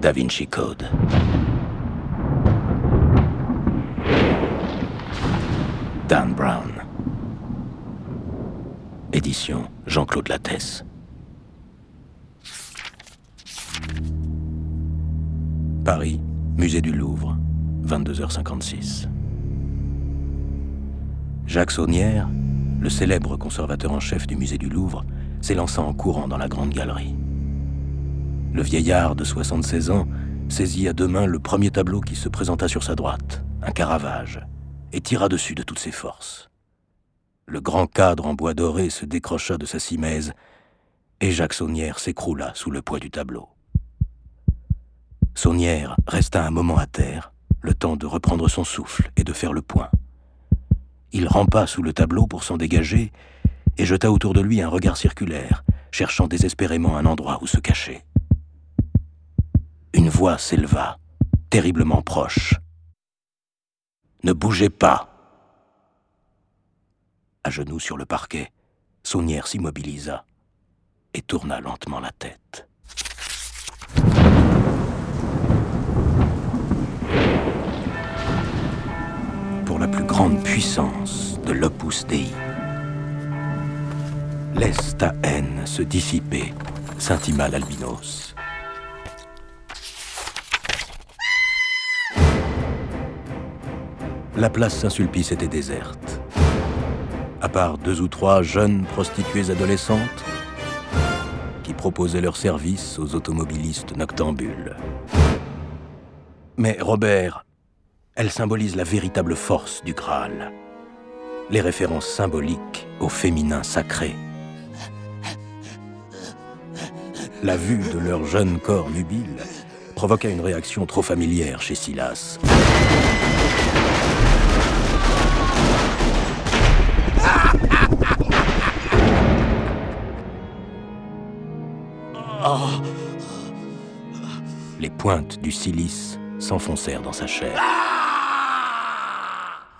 Da Vinci Code. Dan Brown. Édition Jean-Claude Lattès. Paris, Musée du Louvre, 22h56. Jacques Saunière, le célèbre conservateur en chef du musée du Louvre, s'élança en courant dans la grande galerie. Le vieillard de 76 ans saisit à deux mains le premier tableau qui se présenta sur sa droite, un Caravage, et tira dessus de toutes ses forces. Le grand cadre en bois doré se décrocha de sa simèse, et Jacques Saunière s'écroula sous le poids du tableau. Saunière resta un moment à terre, le temps de reprendre son souffle et de faire le point. Il rampa sous le tableau pour s'en dégager et jeta autour de lui un regard circulaire, cherchant désespérément un endroit où se cacher. Une voix s'éleva, terriblement proche. Ne bougez pas. À genoux sur le parquet, Saunière s'immobilisa et tourna lentement la tête. Pour la plus grande puissance de l'Opus Dei. Laisse ta haine se dissiper, s'intima l'albinos. La place Saint-Sulpice était déserte. À part deux ou trois jeunes prostituées adolescentes qui proposaient leurs services aux automobilistes noctambules. Mais Robert, elle symbolise la véritable force du Graal. Les références symboliques au féminin sacré. La vue de leur jeune corps nubile provoqua une réaction trop familière chez Silas. Les pointes du silice s'enfoncèrent dans sa chair.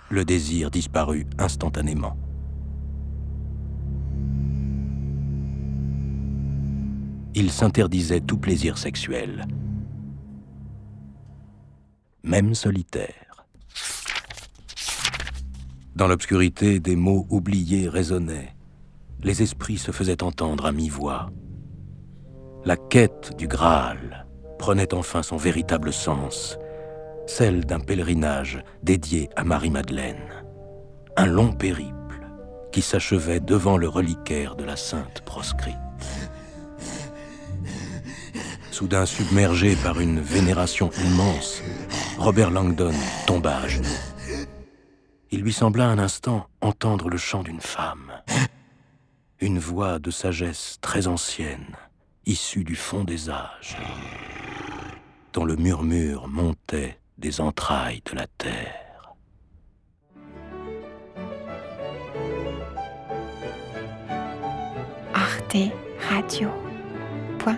Le désir disparut instantanément. Il s'interdisait tout plaisir sexuel, même solitaire. Dans l'obscurité, des mots oubliés résonnaient. Les esprits se faisaient entendre à mi-voix. La quête du Graal prenait enfin son véritable sens, celle d'un pèlerinage dédié à Marie-Madeleine. Un long périple qui s'achevait devant le reliquaire de la sainte proscrite. Soudain submergé par une vénération immense, Robert Langdon tomba à genoux. Il lui sembla un instant entendre le chant d'une femme. Une voix de sagesse très ancienne, issue du fond des âges, dont le murmure montait des entrailles de la terre. Radio.com